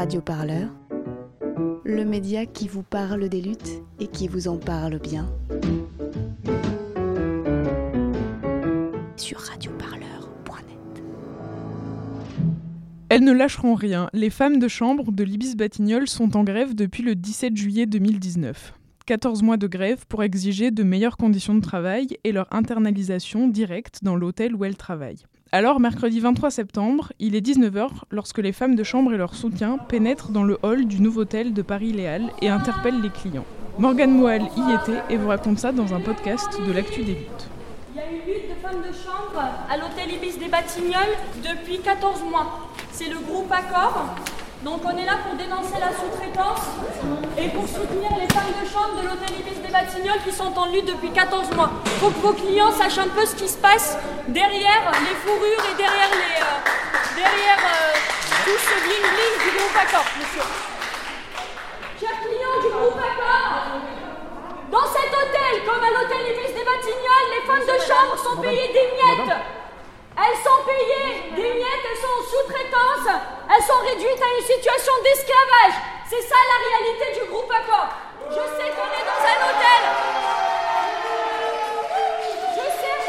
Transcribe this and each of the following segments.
Radio Parleur, le média qui vous parle des luttes et qui vous en parle bien. Sur radioparleur.net. Elles ne lâcheront rien. Les femmes de chambre de l'Ibis Batignolles sont en grève depuis le 17 juillet 2019. 14 mois de grève pour exiger de meilleures conditions de travail et leur internalisation directe dans l'hôtel où elles travaillent. Alors, mercredi 23 septembre, il est 19h lorsque les femmes de chambre et leurs soutiens pénètrent dans le hall du nouveau hôtel de Paris-Léal et interpellent les clients. Morgane Moal y était et vous raconte ça dans un podcast de l'actu des luttes. Il y a une lutte de femmes de chambre à l'hôtel Ibis des Batignolles depuis 14 mois. C'est le groupe Accord donc on est là pour dénoncer la sous-traitance et pour soutenir les femmes de chambre de l'hôtel Ibis des Batignolles qui sont en lutte depuis 14 mois. Il faut que vos clients sachent un peu ce qui se passe derrière les fourrures et derrière, les, euh, derrière euh, tout ce bling-bling du groupe Accord, monsieur. Chers clients du groupe Accord, dans cet hôtel, comme à l'hôtel Ibis des Batignolles, les femmes de chambre sont payées des miettes. Elles sont payées des miettes, elles sont en sous-traitance, elles sont réduites à une situation d'esclavage. C'est ça la réalité du groupe Accord. Je sais qu'on est dans un hôtel. Je sais,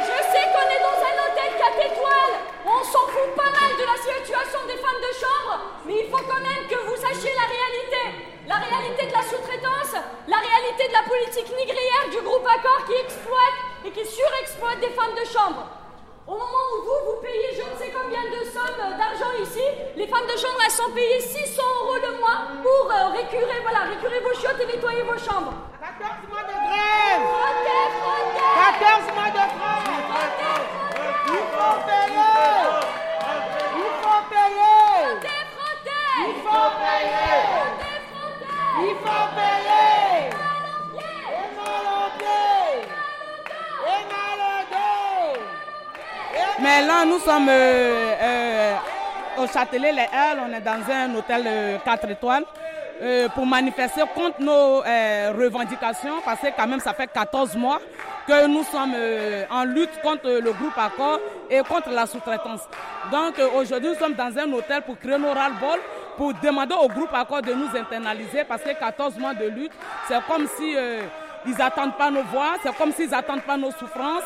je sais qu'on est dans un hôtel 4 étoiles. On s'en fout pas mal de la situation des femmes de chambre, mais il faut quand même que vous sachiez la réalité. La réalité de la sous-traitance, la réalité de la politique négrière du groupe Accord qui exploite et qui surexploite des femmes de chambre. Au moment où vous, vous payez je ne sais combien de sommes d'argent ici, les femmes de chambre, elles sont payées 600 euros le mois pour euh, récurer, voilà, récurer vos chiottes et nettoyer vos chambres. 14 mois de grève. Frottez, frottez 14 mois de grève. Il faut payer. Il faut payer. Frottez, frottez Il faut payer. Il faut payer. Mal aux pieds Et mal au pied Et mal au dos Mais là, nous sommes euh, euh, au Châtelet Les Halles, on est dans un hôtel euh, 4 étoiles euh, pour manifester contre nos euh, revendications parce que quand même ça fait 14 mois que nous sommes euh, en lutte contre le groupe Accord et contre la sous-traitance. Donc aujourd'hui, nous sommes dans un hôtel pour créer nos ras-le-bol pour demander au groupe Accord de nous internaliser parce que 14 mois de lutte, c'est comme si ils n'attendent pas nos voix, c'est comme s'ils n'attendent pas nos souffrances.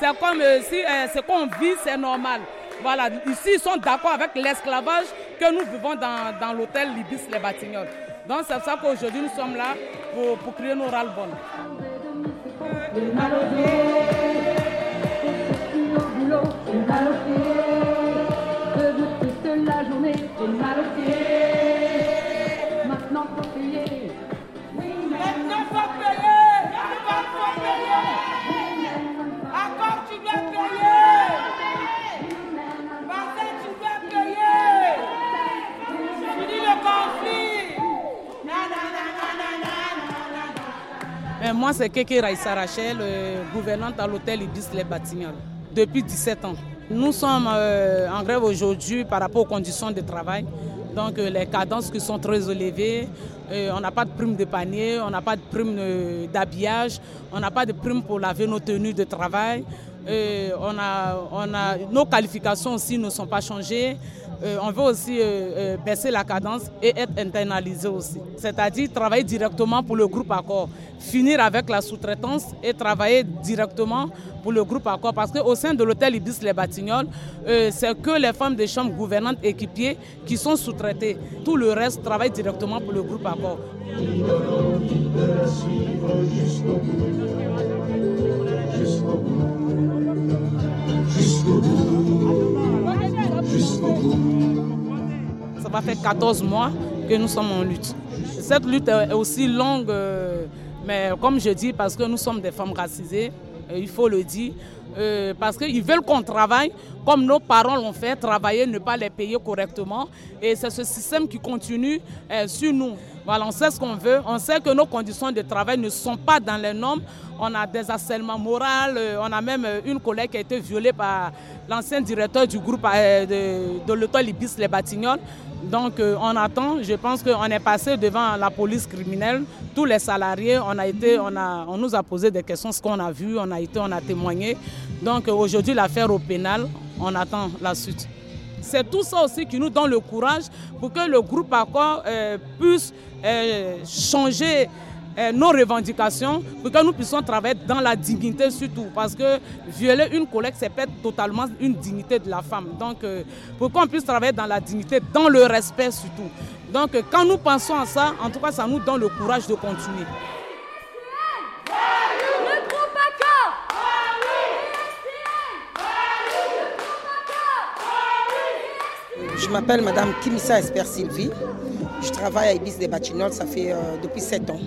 C'est comme si ce qu'on vit, c'est normal. Voilà, ici, ils sont d'accord avec l'esclavage que nous vivons dans, l'hôtel Libis Les Batignolles. Donc, c'est pour ça qu'aujourd'hui, nous sommes là pour, pour créer nos ras-le-bol. C'est Keke Raissa Rachel, euh, gouvernante à l'hôtel Ibis Les Batignolles, depuis 17 ans. Nous sommes euh, en grève aujourd'hui par rapport aux conditions de travail. Donc euh, les cadences qui sont très élevées, on n'a pas de prime de panier, on n'a pas de prime d'habillage, on n'a pas de prime pour laver nos tenues de travail. Euh, on a, on a, nos qualifications aussi ne sont pas changées. Euh, on veut aussi euh, baisser la cadence et être internalisé aussi. C'est-à-dire travailler directement pour le groupe Accord. Finir avec la sous-traitance et travailler directement pour le groupe Accord. Parce qu'au sein de l'hôtel Ibis Les Batignolles, c'est que les femmes des chambres gouvernantes équipiers qui sont sous-traitées. Tout le reste travaille directement pour le groupe Accord. Ça va faire 14 mois que nous sommes en lutte. Cette lutte est aussi longue, euh, mais comme je dis, parce que nous sommes des femmes racisées, euh, il faut le dire, euh, parce qu'ils veulent qu'on travaille comme nos parents l'ont fait, travailler, ne pas les payer correctement. Et c'est ce système qui continue euh, sur nous. Voilà, on sait ce qu'on veut, on sait que nos conditions de travail ne sont pas dans les normes. On a des harcèlements moraux, euh, on a même une collègue qui a été violée par l'ancien directeur du groupe de, de l'hôtel Ibis Les Batignolles. Donc on attend, je pense qu'on est passé devant la police criminelle, tous les salariés, on, a été, on, a, on nous a posé des questions, ce qu'on a vu, on a été, on a témoigné. Donc aujourd'hui l'affaire au pénal, on attend la suite. C'est tout ça aussi qui nous donne le courage pour que le groupe Accord euh, puisse euh, changer euh, nos revendications pour que nous puissions travailler dans la dignité surtout. Parce que violer une collègue, c'est perdre totalement une dignité de la femme. Donc, pour qu'on puisse travailler dans la dignité, dans le respect surtout. Donc, quand nous pensons à ça, en tout cas, ça nous donne le courage de continuer. Je m'appelle Madame Kimissa Esper Sylvie. Je travaille à Ibis des Batignolles, ça fait euh, depuis 7 ans.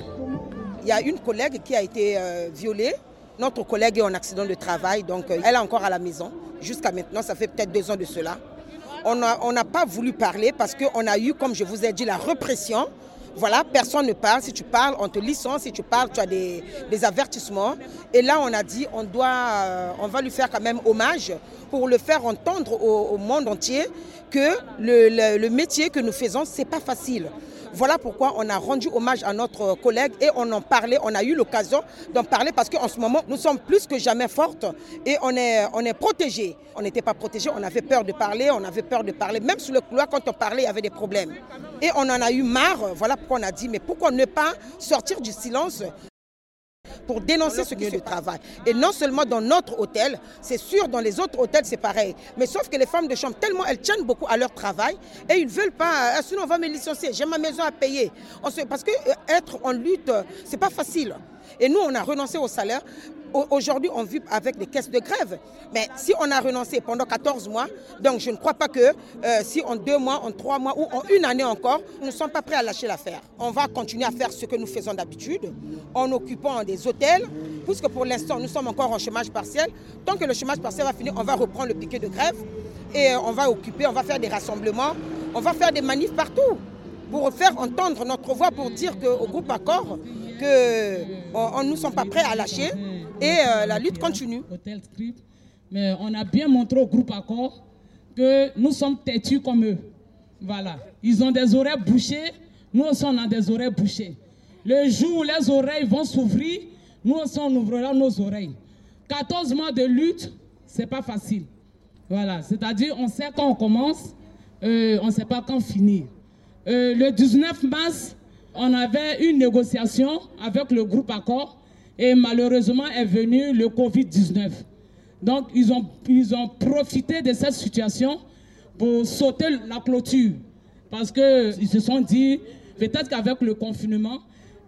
Il y a une collègue qui a été euh, violée. Notre collègue est en accident de travail, donc euh, elle est encore à la maison. Jusqu'à maintenant, ça fait peut-être deux ans de cela. On n'a pas voulu parler parce qu'on a eu, comme je vous ai dit, la répression. Voilà, personne ne parle. Si tu parles, on te licence. Si tu parles, tu as des, avertissements. Et là, on a dit, on, doit, on va lui faire quand même hommage pour le faire entendre au, monde entier que le, métier que nous faisons, ce n'est pas facile. Voilà pourquoi on a rendu hommage à notre collègue et on en parlait, on a eu l'occasion d'en parler parce qu'en ce moment, nous sommes plus que jamais fortes et on est, protégés. On n'était pas protégés, on avait peur de parler, on avait peur de parler. Même sur le couloir, quand on parlait, il y avait des problèmes. Et on en a eu marre, voilà pourquoi on a dit, mais pourquoi ne pas sortir du silence pour dénoncer ce qui se travaille. Et non seulement dans notre hôtel, c'est sûr, dans les autres hôtels, c'est pareil. Mais sauf que les femmes de chambre, tellement elles tiennent beaucoup à leur travail et ils ne veulent pas, ah, sinon on va me licencier, j'ai ma maison à payer. Parce que euh, être en lutte, c'est pas facile. Et nous, on a renoncé au salaire. Aujourd'hui, on vit avec des caisses de grève. Mais si on a renoncé pendant 14 mois, donc je ne crois pas que euh, si en deux mois, en trois mois ou en une année encore, nous ne sommes pas prêts à lâcher l'affaire. On va continuer à faire ce que nous faisons d'habitude en occupant des hôtels, puisque pour l'instant, nous sommes encore en chômage partiel. Tant que le chômage partiel va finir, on va reprendre le piquet de grève et on va occuper, on va faire des rassemblements, on va faire des manifs partout pour faire entendre notre voix, pour dire qu'au groupe Accord, que nous ne sommes pas prêts à lâcher et euh, la lutte continue. Mais on a bien montré au groupe Accord que nous sommes têtus comme eux. Voilà. Ils ont des oreilles bouchées, nous aussi on a des oreilles bouchées. Le jour où les oreilles vont s'ouvrir, nous aussi on ouvrira nos oreilles. 14 mois de lutte, c'est pas facile. Voilà. C'est-à-dire, on sait quand on commence, euh, on ne sait pas quand finir. Euh, le 19 mars, on avait une négociation avec le groupe Accord et malheureusement est venu le Covid-19. Donc ils ont, ils ont profité de cette situation pour sauter la clôture parce qu'ils se sont dit peut-être qu'avec le confinement,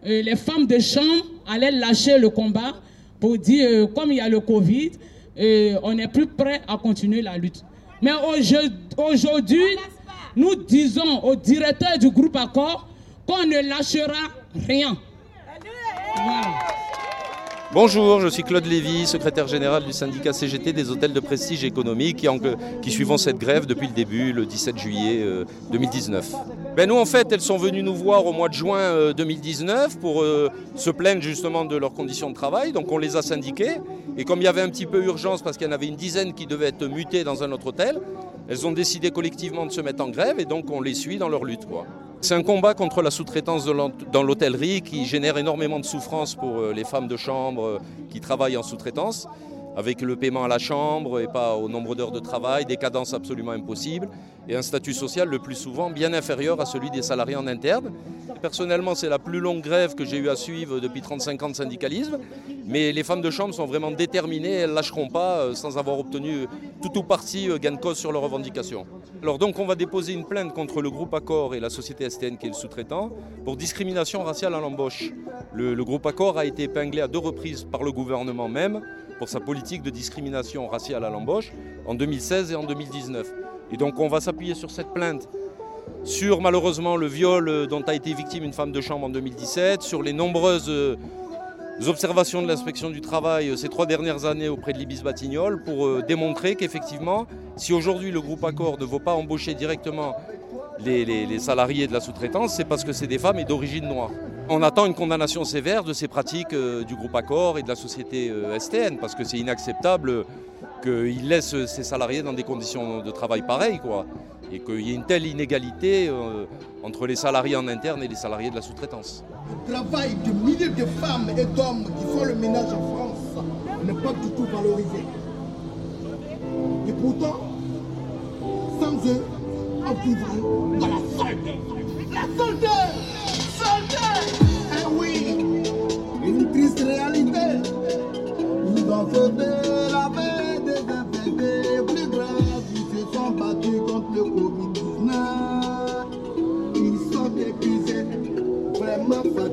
euh, les femmes de chambre allaient lâcher le combat pour dire euh, comme il y a le Covid, euh, on n'est plus prêt à continuer la lutte. Mais aujourd'hui, nous disons au directeur du groupe Accord qu'on ne lâchera rien. Bonjour, je suis Claude Lévy, secrétaire général du syndicat CGT des hôtels de prestige économique qui, qui suivons cette grève depuis le début, le 17 juillet 2019. Euh, ben nous, en fait, elles sont venues nous voir au mois de juin 2019 euh, pour euh, se plaindre justement de leurs conditions de travail. Donc on les a syndiquées. Et comme il y avait un petit peu urgence parce qu'il y en avait une dizaine qui devaient être mutées dans un autre hôtel, elles ont décidé collectivement de se mettre en grève et donc on les suit dans leur lutte. C'est un combat contre la sous-traitance dans l'hôtellerie qui génère énormément de souffrance pour euh, les femmes de chambre euh, qui travaillent en sous-traitance, avec le paiement à la chambre et pas au nombre d'heures de travail, des cadences absolument impossibles et un statut social le plus souvent bien inférieur à celui des salariés en interne. Personnellement, c'est la plus longue grève que j'ai eu à suivre depuis 35 ans de syndicalisme, mais les femmes de chambre sont vraiment déterminées, elles ne lâcheront pas euh, sans avoir obtenu tout ou partie euh, gain de cause sur leurs revendications. Alors donc on va déposer une plainte contre le groupe Accor et la société STN qui est le sous-traitant pour discrimination raciale à l'embauche. Le, le groupe Accor a été épinglé à deux reprises par le gouvernement même pour sa politique de discrimination raciale à l'embauche en 2016 et en 2019. Et donc on va s'appuyer sur cette plainte sur malheureusement le viol dont a été victime une femme de chambre en 2017, sur les nombreuses euh, observations de l'inspection du travail euh, ces trois dernières années auprès de l'Ibis Batignolles pour euh, démontrer qu'effectivement, si aujourd'hui le groupe Accord ne veut pas embaucher directement les, salariés de la sous-traitance, c'est parce que c'est des femmes et d'origine noire. On attend une condamnation sévère de ces pratiques du groupe Accord et de la société STN, parce que c'est inacceptable qu'ils laissent ces salariés dans des conditions de travail pareilles. Quoi et qu'il y ait une telle inégalité euh, entre les salariés en interne et les salariés de la sous-traitance. Le travail de milliers de femmes et d'hommes qui font le ménage en France n'est pas du tout valorisé. Et pourtant, sans eux, on vivrait dans la saleté. La saleté Saleté Eh oui Une triste réalité. Ils ont fait vraiment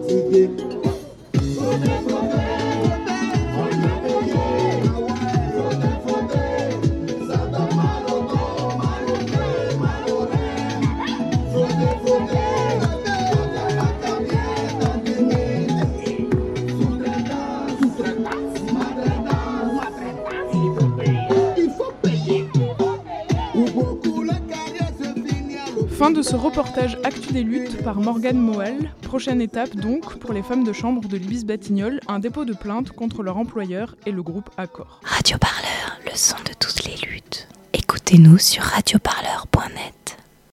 Fin de ce reportage Actu des luttes par Morgane Moal. Prochaine étape donc pour les femmes de chambre de l'Ibis Batignolles, un dépôt de plainte contre leur employeur et le groupe Accor. Radio Parleur, le son de toutes les luttes. Écoutez-nous sur radioparleur.com.